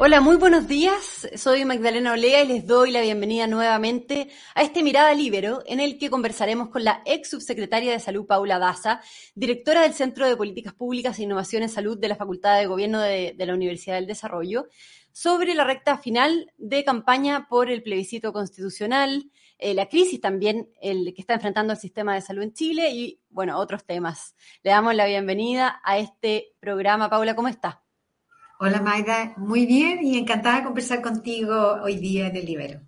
Hola, muy buenos días. Soy Magdalena Olea y les doy la bienvenida nuevamente a este Mirada Libero, en el que conversaremos con la ex subsecretaria de Salud, Paula Daza, directora del Centro de Políticas Públicas e Innovación en Salud de la Facultad de Gobierno de, la Universidad del Desarrollo, sobre la recta final de campaña por el plebiscito constitucional, eh, la crisis también el que está enfrentando el sistema de salud en Chile y, bueno, otros temas. Le damos la bienvenida a este programa. Paula, ¿cómo está? Hola Maida, muy bien y encantada de conversar contigo hoy día en el Libero.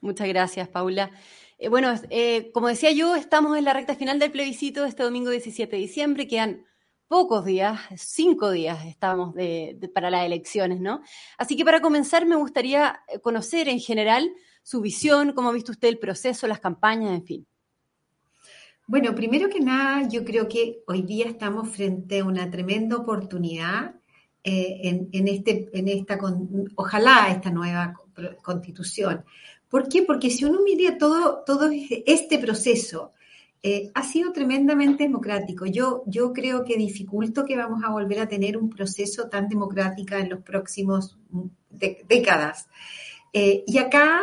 Muchas gracias, Paula. Eh, bueno, eh, como decía yo, estamos en la recta final del plebiscito este domingo 17 de diciembre. Quedan pocos días, cinco días estamos para las elecciones, ¿no? Así que para comenzar me gustaría eh, conocer en general su visión, cómo ha visto usted el proceso, las campañas, en fin. Bueno, primero que nada, yo creo que hoy día estamos frente a una tremenda oportunidad eh, en, este, en esta, ojalá esta nueva constitución. ¿Por qué? Porque si uno mira todo, todo este proceso, eh, ha sido tremendamente democrático. Yo, yo creo que dificulto que vamos a volver a tener un proceso tan democrático en los próximos mm, décadas. Eh, y acá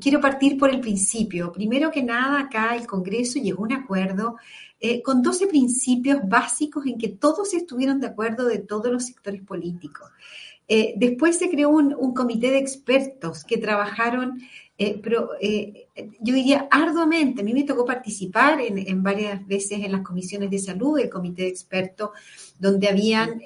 quiero partir por el principio. Primero que nada, acá el Congreso llegó a un acuerdo eh, con 12 principios básicos en que todos estuvieron de acuerdo de todos los sectores políticos. Eh, después se creó un, comité de expertos que trabajaron, eh, yo diría arduamente. A mí me tocó participar en, varias veces en las comisiones de salud del comité de expertos, donde habían,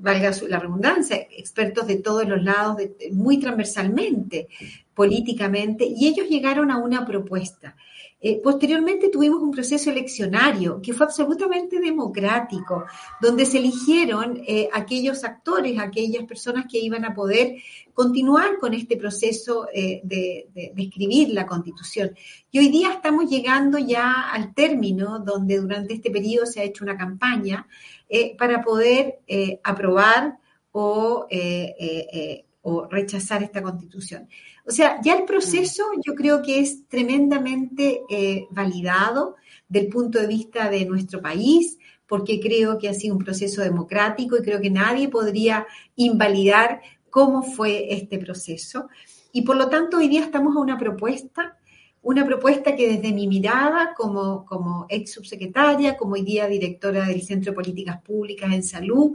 valga la redundancia, expertos de todos los lados, muy transversalmente, políticamente, y ellos llegaron a una propuesta. Eh, posteriormente tuvimos un proceso eleccionario que fue absolutamente democrático, donde se eligieron eh, aquellos actores, aquellas personas que iban a poder continuar con este proceso eh, de, escribir la constitución. Y hoy día estamos llegando ya al término donde durante este periodo se ha hecho una campaña para poder aprobar o o rechazar esta constitución. O sea, ya el proceso mm. yo creo que es tremendamente eh, validado del punto de vista de nuestro país, porque creo que ha sido un proceso democrático y creo que nadie podría invalidar cómo fue este proceso. Y por lo tanto, hoy día estamos a una propuesta una propuesta que desde mi mirada como, como ex subsecretaria, como hoy día directora del Centro de Políticas Públicas en Salud,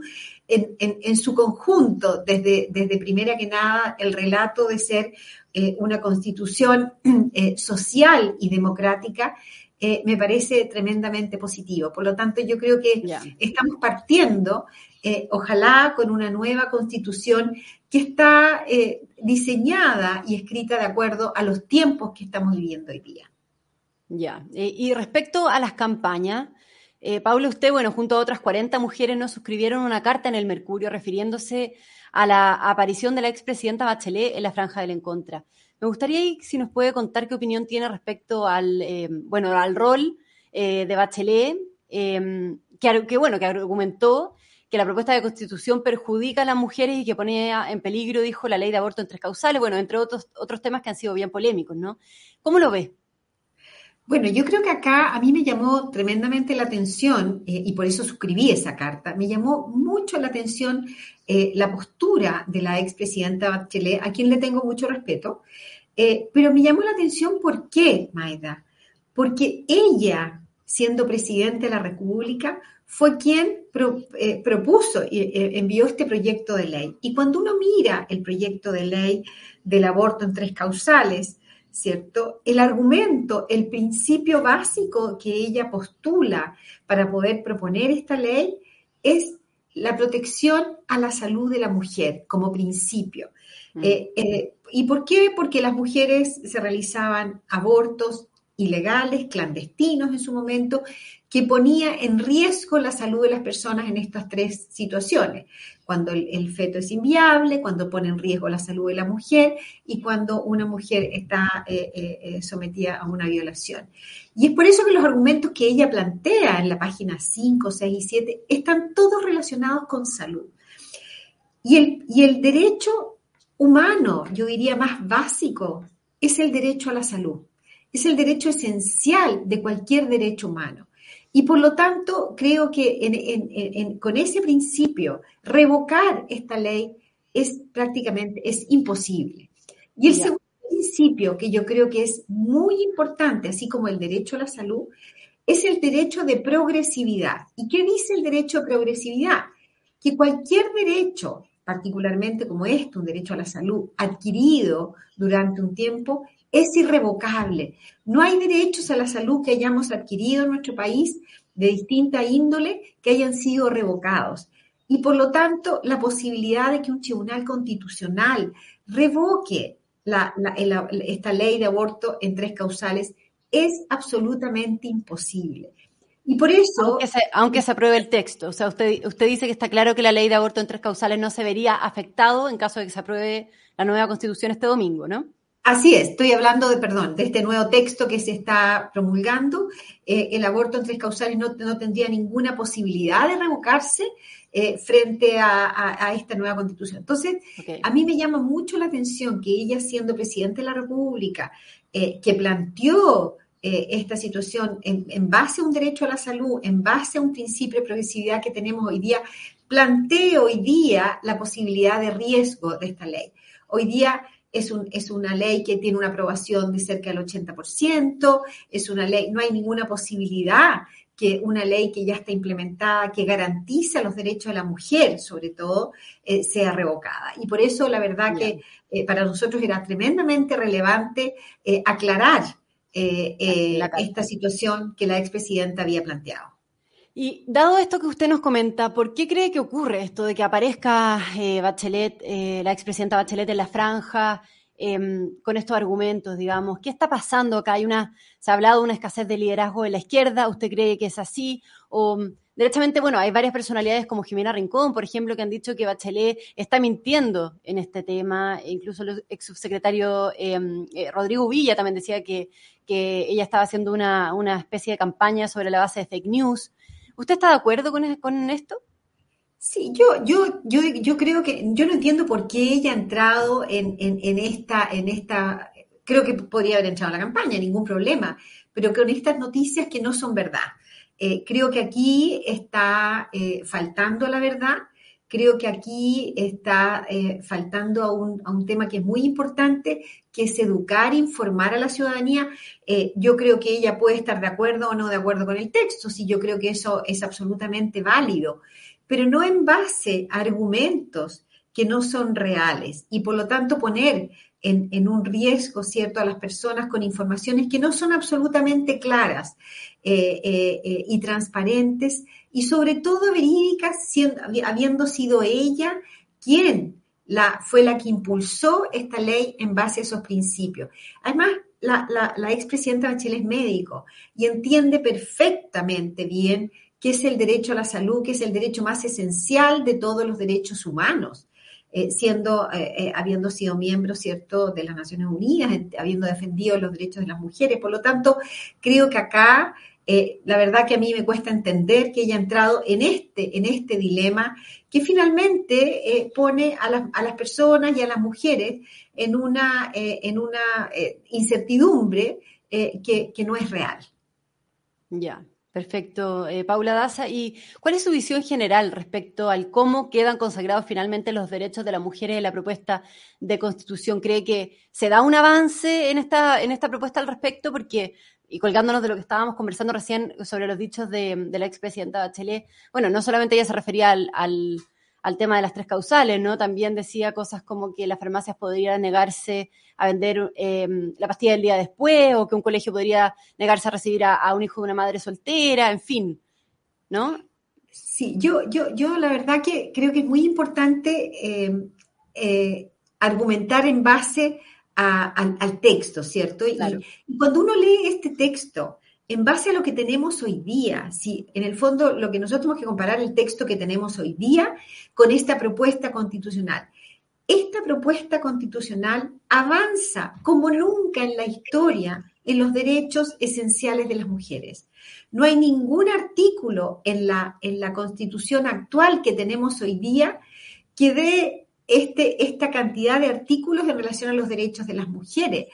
en, su conjunto, desde, desde primera que nada, el relato de ser eh, una constitución eh, social y democrática, eh, me parece tremendamente positivo. Por lo tanto, yo creo que estamos partiendo, ojalá, con una nueva constitución que está eh, diseñada y escrita de acuerdo a los tiempos que estamos viviendo hoy día. Ya, y respecto a las campañas, eh, Paula, usted, bueno, junto a otras 40 mujeres nos suscribieron una carta en el Mercurio refiriéndose a la aparición de la expresidenta Bachelet en la franja del Encontra. Me gustaría si nos puede contar qué opinión tiene respecto al, eh, bueno, al rol de Bachelet, que, que, bueno, que argumentó que la propuesta de constitución perjudica a las mujeres y que pone en peligro, dijo, la ley de aborto en tres causales, bueno, entre otros, otros temas que han sido bien polémicos, ¿no? ¿Cómo lo ve? Bueno, yo creo que acá a mí me llamó tremendamente la atención eh, y por eso suscribí esa carta. Me llamó mucho la atención eh, la postura de la expresidenta Bachelet, a quien le tengo mucho respeto, eh, pero me llamó la atención por qué, Maida, porque ella, siendo presidente de la República, fue quien propuso y envió este proyecto de ley. Y cuando uno mira el proyecto de ley del aborto en tres causales, ¿cierto? El argumento, el principio básico que ella postula para poder proponer esta ley es la protección a la salud de la mujer como principio. Mm. Eh, ¿Y por qué? Porque las mujeres se realizaban abortos ilegales, clandestinos en su momento, que ponía en riesgo la salud de las personas en estas tres situaciones, cuando el, feto es inviable, cuando pone en riesgo la salud de la mujer y cuando una mujer está eh, eh, eh, sometida a una violación. Y es por eso que los argumentos que ella plantea en la página 5, 6 y 7 están todos relacionados con salud. Y el, y el derecho humano, yo diría más básico, es el derecho a la salud. Es el derecho esencial de cualquier derecho humano. Y por lo tanto, creo que con ese principio, revocar esta ley es prácticamente, es imposible. Y el segundo principio que yo creo que es muy importante, así como el derecho a la salud, es el derecho de progresividad. ¿Y qué dice el derecho de progresividad? Que cualquier derecho, particularmente como este, un derecho a la salud, adquirido durante un tiempo, es irrevocable. No hay derechos a la salud que hayamos adquirido en nuestro país de distinta índole que hayan sido revocados. Y por lo tanto, la posibilidad de que un tribunal constitucional revoque esta ley de aborto en tres causales es absolutamente imposible. Y por eso... Aunque se, apruebe el texto, o sea, usted, usted dice que está claro que la ley de aborto en tres causales no se vería afectado en caso de que se apruebe la nueva constitución este domingo, ¿no? Así es, estoy hablando de, perdón, de este nuevo texto que se está promulgando. Eh, el aborto en tres causales no, tendría ninguna posibilidad de revocarse eh, frente a, esta nueva constitución. Entonces, a mí me llama mucho la atención que ella, siendo presidente de la República, eh, que planteó esta situación en, en, base a un derecho a la salud, en base a un principio de progresividad que tenemos hoy día, plantee hoy día la posibilidad de riesgo de esta ley. Hoy día es, un, es una ley que tiene una aprobación de cerca del 80%, es una ley, no hay ninguna posibilidad que una ley que ya está implementada, que garantiza los derechos de la mujer, sobre todo, eh, sea revocada. Y por eso, la verdad que eh, para nosotros era tremendamente relevante eh, aclarar esta situación que la expresidenta había planteado. Y dado esto que usted nos comenta, ¿por qué cree que ocurre esto de que aparezca eh, Bachelet, eh, la expresidenta Bachelet en la franja, em, con estos argumentos, digamos? ¿Qué está pasando acá? Hay una, se ha hablado de una escasez de liderazgo en la izquierda, ¿usted cree que es así? O derechamente, bueno, hay varias personalidades como Jimena Rincón, por ejemplo, que han dicho que Bachelet está mintiendo en este tema, e incluso el ex subsecretario em, eh, Rodrigo Villa también decía que, que ella estaba haciendo una, una especie de campaña sobre la base de fake news. ¿Usted está de acuerdo con, con esto? Sí, yo, yo, yo, yo creo que, yo no entiendo por qué ella ha entrado en, esta, en esta, creo que podría haber entrado en la campaña, ningún problema, pero con estas noticias que no son verdad. Eh, creo que aquí está eh, faltando la verdad creo que aquí está eh, faltando a un, a un, tema que es muy importante, que es educar, informar a la ciudadanía. Eh, yo creo que ella puede estar de acuerdo o no de acuerdo con el texto, sí, yo creo que eso es absolutamente válido, pero no en base a argumentos que no son reales y por lo tanto poner en, un riesgo, ¿cierto?, a las personas con informaciones que no son absolutamente claras eh, eh, y transparentes y sobre todo verídicas, habiendo sido ella quien la, fue la que impulsó esta ley en base a esos principios. Además, la, la, la expresidenta Bachelet es médico y entiende perfectamente bien qué es el derecho a la salud, que es el derecho más esencial de todos los derechos humanos. Eh, siendo, eh, eh, habiendo sido miembro, ¿cierto?, de las Naciones Unidas, habiendo defendido los derechos de las mujeres. Por lo tanto, creo que acá, la verdad que a mí me cuesta entender que ella ha entrado en este, en este dilema que finalmente pone a las, a las, personas y a las mujeres en una, en una incertidumbre que, que no es real. Ya. Perfecto, eh, Paula Daza. ¿Y cuál es su visión general respecto al cómo quedan consagrados finalmente los derechos de las mujeres en la propuesta de constitución? ¿Cree que se da un avance en esta, en esta propuesta al respecto? Porque, y colgándonos de lo que estábamos conversando recién sobre los dichos de, la expresidenta Bachelet, bueno, no solamente ella se refería al, al tema de las tres causales, ¿no? También decía cosas como que las farmacias podrían negarse a vender em, la pastilla del día después, o que un colegio podría negarse a recibir a, un hijo de una madre soltera, en fin, ¿no? Sí, yo, yo, yo la verdad que creo que es muy importante em, eh, argumentar en base al, texto, ¿cierto? y, cuando uno lee este texto, en base a lo que tenemos hoy día, si en el fondo lo que nosotros tenemos que comparar el texto que tenemos hoy día con esta propuesta constitucional. Esta propuesta constitucional avanza como nunca en la historia en los derechos esenciales de las mujeres. No hay ningún artículo en la, en la constitución actual que tenemos hoy día que dé este, esta cantidad de artículos en relación a los derechos de las mujeres.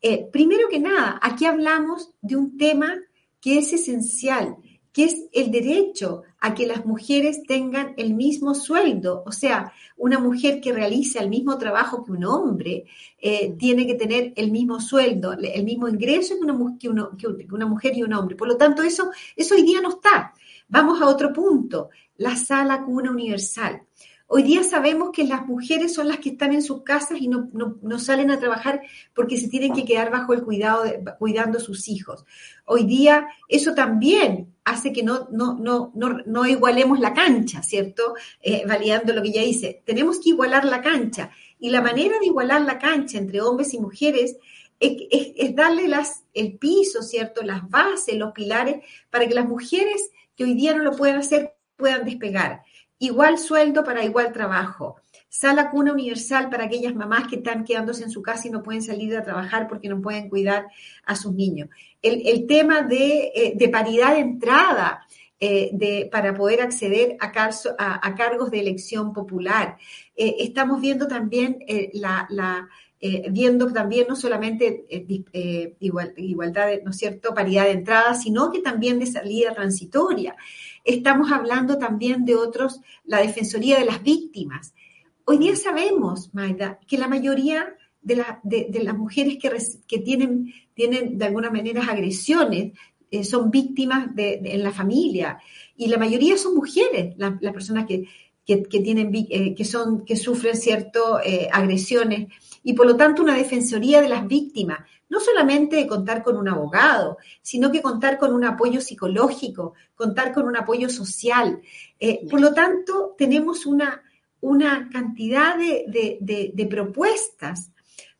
Eh, primero que nada, aquí hablamos de un tema que es esencial, que es el derecho a que las mujeres tengan el mismo sueldo. O sea, una mujer que realiza el mismo trabajo que un hombre eh, tiene que tener el mismo sueldo, el mismo ingreso que una, que, una mujer y un hombre. Por lo tanto, eso, eso hoy día no está. Vamos a otro punto, la sala cuna universal. Hoy día sabemos que las mujeres son las que están en sus casas y no, salen a trabajar porque se tienen que quedar bajo el cuidado, de, cuidando a sus hijos. Hoy día eso también hace que no, no, no, no, igualemos la cancha, ¿cierto? Eh, validando lo que ya dice. Tenemos que igualar la cancha. Y la manera de igualar la cancha entre hombres y mujeres es, es, darle las, el piso, ¿cierto? Las bases, los pilares, para que las mujeres que hoy día no lo pueden hacer puedan despegar igual sueldo para igual trabajo, sala cuna universal para aquellas mamás que están quedándose en su casa y no pueden salir a trabajar porque no pueden cuidar a sus niños. El, tema de, eh, paridad de entrada. Eh, de, para poder acceder a, cargos de elección popular. Eh, estamos viendo también la, viendo también no solamente igualdad, ¿no es cierto?, paridad de entrada, sino que también de salida transitoria. Estamos hablando también de otros, la Defensoría de las Víctimas. Hoy día sabemos, Maida, que la mayoría de, las mujeres que, tienen, tienen de alguna manera agresiones eh, son víctimas en la familia. Y la mayoría son mujeres, las personas que, tienen, eh, que, son, que sufren ciertas eh, agresiones. Y por lo tanto una defensoría de las víctimas. No solamente de contar con un abogado, sino que contar con un apoyo psicológico, contar con un apoyo social. Eh, por lo tanto, tenemos una, una cantidad de, propuestas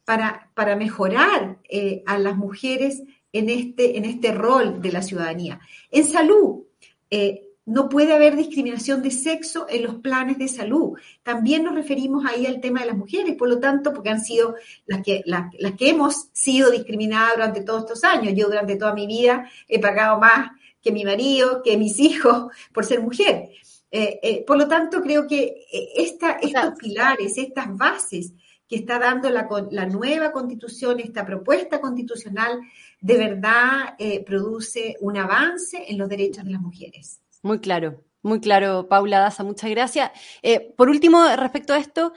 para, para mejorar eh, a las mujeres en este, en este rol de la ciudadanía. En salud, eh, no puede haber discriminación de sexo en los planes de salud. También nos referimos ahí al tema de las mujeres, por lo tanto, porque han sido las que, las, que hemos sido discriminadas durante todos estos años. Yo durante toda mi vida he pagado más que mi marido, que mis hijos, por ser mujer. Eh, eh, por lo tanto, creo que eh, esta, estos pilares, estas bases que está dando la, la nueva constitución, esta propuesta constitucional, de verdad produce un avance en los derechos de las mujeres. Muy claro, muy claro, Paula Daza, muchas gracias. Eh, por último, respecto a esto,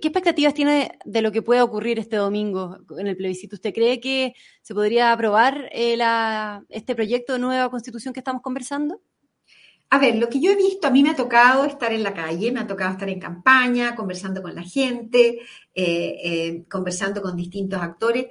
¿qué expectativas tiene de lo que pueda ocurrir este domingo en el plebiscito? ¿Usted cree que se podría aprobar eh, este proyecto de nueva constitución que estamos conversando? A ver, lo que yo he visto, a mí me ha tocado estar en la calle, me ha tocado estar en campaña, conversando con la gente, eh, conversando con distintos actores.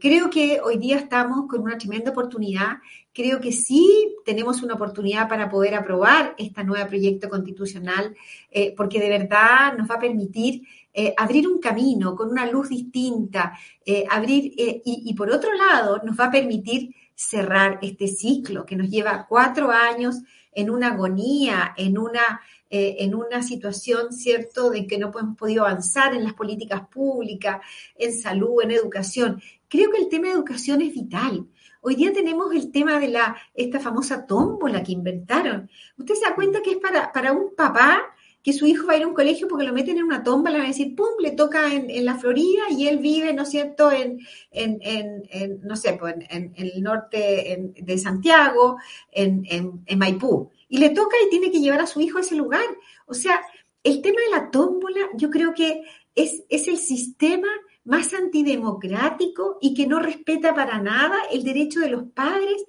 Creo que hoy día estamos con una tremenda oportunidad. Creo que sí tenemos una oportunidad para poder aprobar este nuevo proyecto constitucional, eh, porque de verdad nos va a permitir eh, abrir un camino con una luz distinta, eh, abrir, y, por otro lado nos va a permitir cerrar este ciclo que nos lleva cuatro años en una agonía, en una, en una situación, ¿cierto?, de que no hemos podido avanzar en las políticas públicas, en salud, en educación. Creo que el tema de educación es vital. Hoy día tenemos el tema de la, esta famosa tómbola que inventaron. Usted se da cuenta que es para, para un papá que su hijo va a ir a un colegio porque lo meten en una tómbola, le van a decir, pum, le toca en, la Florida y él vive, ¿no es cierto?, en, en, no sé, pues en, el norte de Santiago, en, Maipú. Y le toca y tiene que llevar a su hijo a ese lugar. O sea, el tema de la tómbola, yo creo que es, es el sistema más antidemocrático y que no respeta para nada el derecho de los padres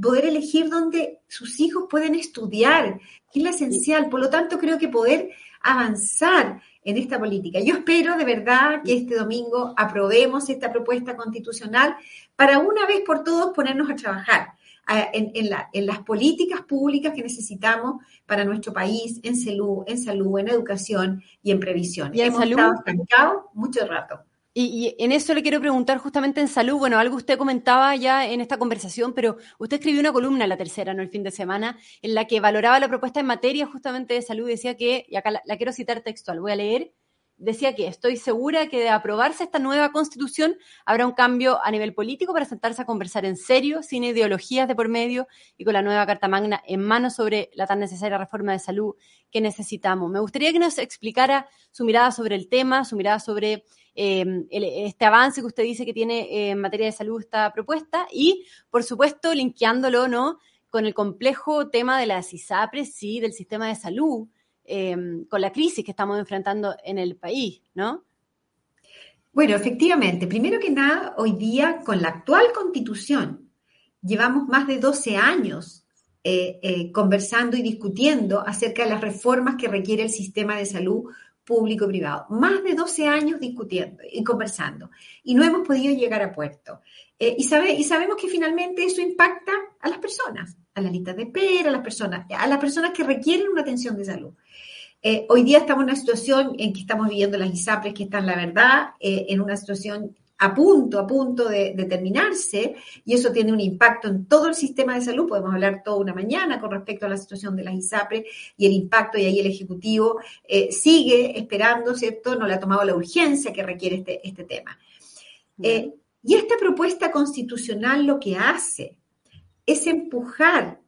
poder elegir dónde sus hijos pueden estudiar, que es lo esencial. Por lo tanto, creo que poder avanzar en esta política. Yo espero de verdad que este domingo aprobemos esta propuesta constitucional para una vez por todos ponernos a trabajar en, las políticas públicas que necesitamos para nuestro país, en salud, en salud, en educación y en previsión. Y en Hemos estado estancados mucho rato. Y, en eso le quiero preguntar justamente en salud, bueno, algo usted comentaba ya en esta conversación, pero usted escribió una columna en la tercera, ¿no? El fin de semana, en la que valoraba la propuesta en materia justamente de salud y decía que, y acá la, quiero citar textual, voy a leer, decía que estoy segura que de aprobarse esta nueva constitución habrá un cambio a nivel político para sentarse a conversar en serio, sin ideologías de por medio y con la nueva Carta Magna en mano sobre la tan necesaria reforma de salud que necesitamos. Me gustaría que nos explicara su mirada sobre el tema, su mirada sobre Em, este avance que usted dice que tiene en materia de salud esta propuesta y, por supuesto, linkeándolo, ¿no? con el complejo tema de las ISAPRES y del sistema de salud, em, con la crisis que estamos enfrentando en el país, ¿no? Bueno, efectivamente, primero que nada, hoy día con la actual constitución llevamos más de 12 años eh, eh, conversando y discutiendo acerca de las reformas que requiere el sistema de salud público y privado. Más de 12 años discutiendo y conversando y no hemos podido llegar a puerto. Eh, y, sabe, y sabemos que finalmente eso impacta a las personas, a las listas de espera, a las personas, a las personas que requieren una atención de salud. Eh, hoy día estamos en una situación en que estamos viviendo las ISAPRES que están, la verdad, eh, en una situación a punto, a punto de, terminarse, y eso tiene un impacto en todo el sistema de salud. Podemos hablar toda una mañana con respecto a la situación de las ISAPRE y el impacto, y ahí el Ejecutivo eh, sigue esperando, ¿cierto? No le ha tomado la urgencia que requiere este, este tema. Eh, y esta propuesta constitucional lo que hace es empujar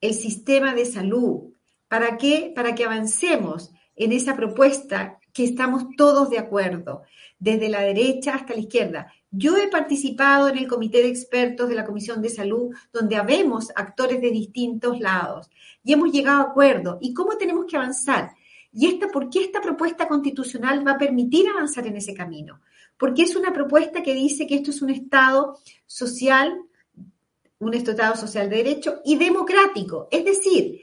el sistema de salud. ¿Para qué? Para que avancemos en esa propuesta que estamos todos de acuerdo desde la derecha hasta la izquierda. Yo he participado en el comité de expertos de la Comisión de Salud, donde habemos actores de distintos lados y hemos llegado a acuerdo. ¿Y cómo tenemos que avanzar? ¿Y esta, por qué esta propuesta constitucional va a permitir avanzar en ese camino? Porque es una propuesta que dice que esto es un Estado social, un Estado social de derecho y democrático. Es decir,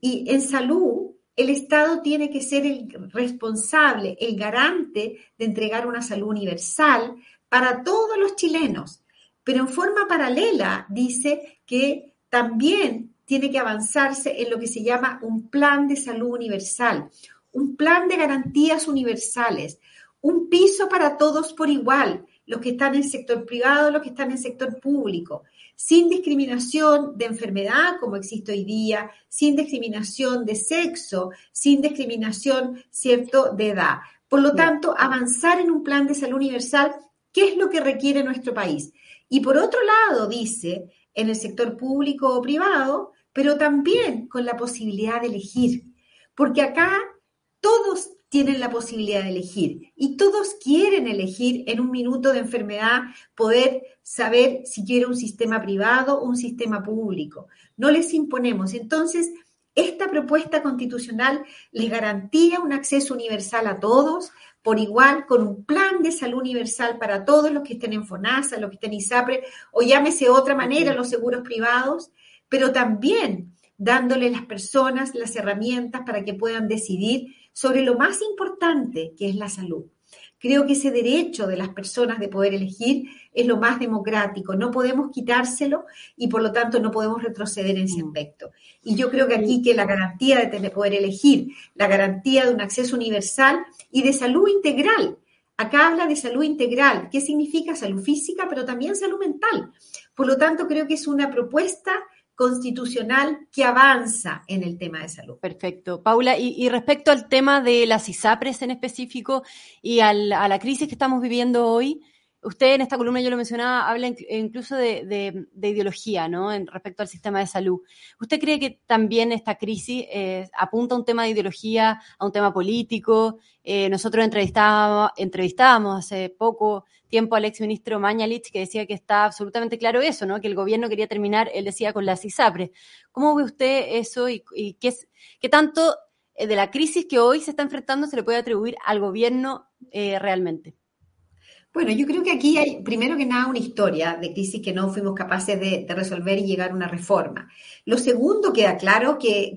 y en salud el Estado tiene que ser el responsable, el garante de entregar una salud universal para todos los chilenos. Pero en forma paralela dice que también tiene que avanzarse en lo que se llama un plan de salud universal, un plan de garantías universales, un piso para todos por igual, los que están en el sector privado, los que están en el sector público sin discriminación de enfermedad como existe hoy día, sin discriminación de sexo, sin discriminación, ¿cierto?, de edad. Por lo tanto, avanzar en un plan de salud universal, ¿qué es lo que requiere nuestro país? Y por otro lado, dice, en el sector público o privado, pero también con la posibilidad de elegir, porque acá todos tienen la posibilidad de elegir y todos quieren elegir en un minuto de enfermedad poder saber si quiere un sistema privado o un sistema público. No les imponemos. Entonces, esta propuesta constitucional les garantía un acceso universal a todos, por igual, con un plan de salud universal para todos los que estén en FONASA, los que estén en ISAPRE, o llámese de otra manera los seguros privados, pero también dándole a las personas las herramientas para que puedan decidir sobre lo más importante que es la salud. Creo que ese derecho de las personas de poder elegir es lo más democrático. No podemos quitárselo y por lo tanto no podemos retroceder en ese mm. aspecto. Y yo creo que aquí que la garantía de tener, poder elegir, la garantía de un acceso universal y de salud integral. Acá habla de salud integral. ¿Qué significa salud física, pero también salud mental? Por lo tanto, creo que es una propuesta constitucional que avanza en el tema de salud. Perfecto. Paula, y, respecto al tema de las ISAPRES en específico y a la crisis que estamos viviendo hoy, usted en esta columna, yo lo mencionaba, habla incluso de, ideología, ¿no? En respecto al sistema de salud. ¿Usted cree que también esta crisis eh, apunta a un tema de ideología, a un tema político? Eh, nosotros entrevistábamos, entrevistábamos hace poco tiempo al exministro Mañalich que decía que está absolutamente claro eso, ¿no? Que el gobierno quería terminar, él decía, con las ISAPRES. ¿Cómo ve usted eso y, qué, es, qué tanto eh, de la crisis que hoy se está enfrentando se le puede atribuir al gobierno realmente? Bueno, yo creo que aquí hay, primero que nada, una historia de crisis que no fuimos capaces de, resolver y llegar a una reforma. Lo segundo, queda claro que,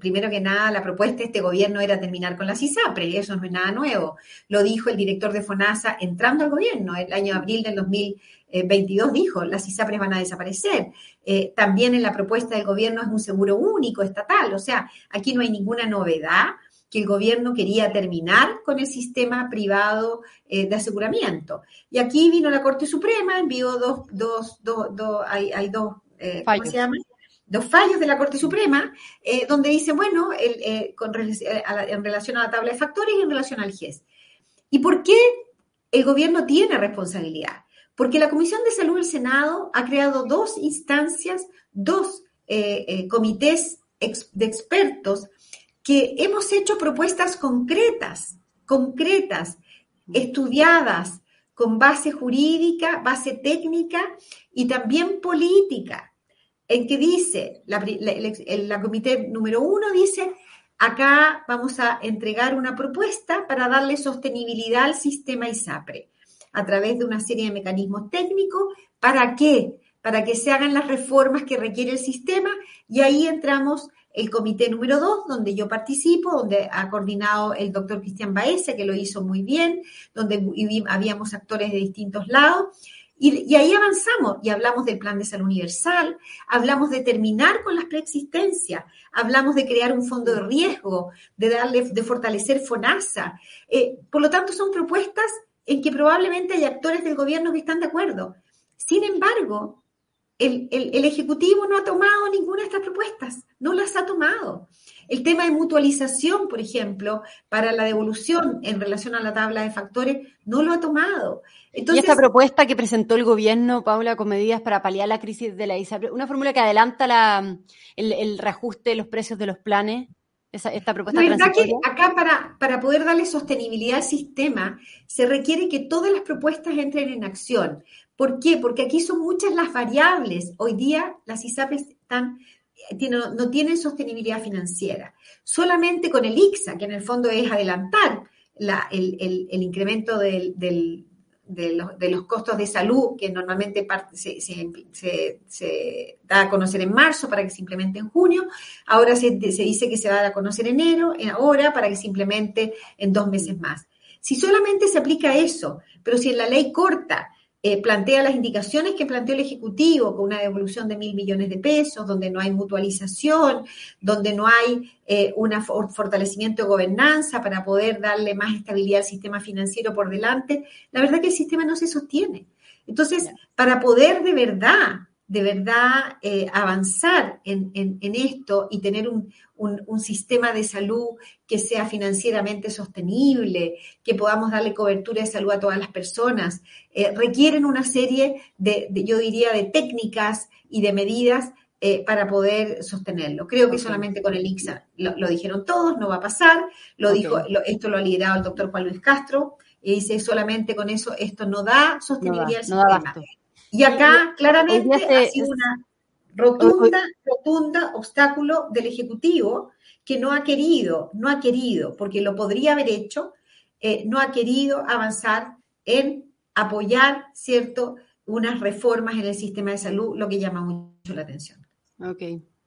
primero que nada, la propuesta de este gobierno era terminar con la CISAPRE, eso no es nada nuevo. Lo dijo el director de FONASA entrando al gobierno, el año abril del 2022 dijo, las ISAPRES van a desaparecer. Eh, también en la propuesta del gobierno es un seguro único estatal, o sea, aquí no hay ninguna novedad que el gobierno quería terminar con el sistema privado eh, de aseguramiento. Y aquí vino la Corte Suprema, envió dos, dos, dos, dos hay, hay, dos, eh, ¿cómo se llama? Dos fallos de la Corte Suprema, eh, donde dice, bueno, el, con, en relación a la tabla de factores y en relación al GES. ¿Y por qué el gobierno tiene responsabilidad? Porque la Comisión de Salud del Senado ha creado dos instancias, dos comités de expertos que hemos hecho propuestas concretas, concretas, estudiadas, con base jurídica, base técnica y también política. en que dice, la, la comité número uno dice, acá vamos a entregar una propuesta para darle sostenibilidad al sistema ISAPRE a través de una serie de mecanismos técnicos. ¿Para qué? Para que se hagan las reformas que requiere el sistema y ahí entramos el comité número dos, donde yo participo, donde ha coordinado el doctor Cristian Baeza, que lo hizo muy bien, donde habíamos actores de distintos lados. Y, ahí avanzamos y hablamos del plan de salud universal, hablamos de terminar con las preexistencias, hablamos de crear un fondo de riesgo, de darle, de fortalecer FONASA. Eh, por lo tanto, son propuestas en que probablemente hay actores del gobierno que están de acuerdo. Sin embargo, el, Ejecutivo no ha tomado ninguna de estas propuestas, no las ha tomado. El tema de mutualización, por ejemplo, para la devolución en relación a la tabla de factores, no lo ha tomado. y esta propuesta que presentó el gobierno, Paula, con medidas para paliar la crisis de la ISAPRE, una fórmula que adelanta la, el, reajuste de los precios de los planes, esta propuesta La verdad que acá para, para poder darle sostenibilidad al sistema se requiere que todas las propuestas entren en acción. ¿Por qué? Porque aquí son muchas las variables. Hoy día las ISAPRES están, no tienen sostenibilidad financiera. Solamente con el ICSA, que en el fondo es adelantar el, incremento de, los, costos de salud, que normalmente se, da a conocer en marzo para que se implemente en junio, ahora se, dice que se va a dar a conocer en enero, ahora para que se implemente en dos meses más. Si solamente se aplica eso, pero si en la ley corta eh, plantea las indicaciones que planteó el Ejecutivo, con una devolución de mil millones de pesos, donde no hay mutualización, donde no hay eh, un fortalecimiento de gobernanza para poder darle más estabilidad al sistema financiero por delante, la verdad que el sistema no se sostiene. Entonces, para poder de verdad de verdad eh, avanzar en, esto y tener un, sistema de salud que sea financieramente sostenible, que podamos darle cobertura de salud a todas las personas, eh, requieren una serie de, yo diría, de técnicas y de medidas eh, para poder sostenerlo. Creo que solamente con el ICSA lo, dijeron todos, no va a pasar, lo dijo, esto lo ha liderado el doctor Juan Luis Castro, y dice solamente con eso esto no da sostenibilidad al sistema. Y acá claramente ha sido una rotunda, rotunda obstáculo del Ejecutivo que no ha querido, no ha querido, porque lo podría haber hecho, eh, no ha querido avanzar en apoyar, ¿cierto?, unas reformas en el sistema de salud, lo que llama mucho la atención. Ok.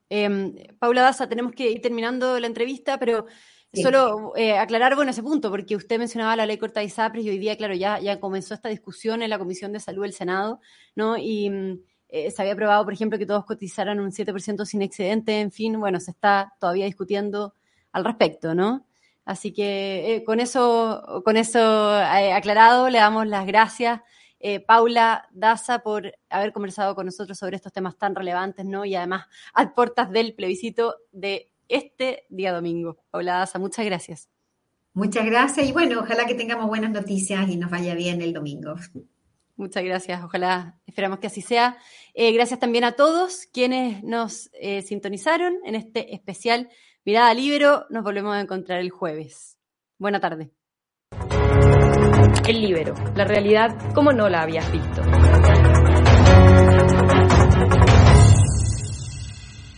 Em, Paula Daza, tenemos que ir terminando la entrevista, pero Solo eh, aclarar, bueno, ese punto, porque usted mencionaba la ley corta de ISAPRES y hoy día, claro, ya, ya comenzó esta discusión en la Comisión de Salud del Senado, ¿no? Y mm, eh, se había aprobado, por ejemplo, que todos cotizaran un 7% sin excedente, en fin, bueno, se está todavía discutiendo al respecto, ¿no? Así que eh, con eso, con eso aclarado, le damos las gracias, Paula Daza, por haber conversado con nosotros sobre estos temas tan relevantes, ¿no? Y además, a puertas del plebiscito de este día domingo. Paula Daza, muchas gracias. Muchas gracias y bueno, ojalá que tengamos buenas noticias y nos vaya bien el domingo. Muchas gracias, ojalá esperamos que así sea. Eh, gracias también a todos quienes nos eh, sintonizaron en este especial Mirada Libero. Nos volvemos a encontrar el jueves. Buena tarde. El Libero, la realidad como no la habías visto.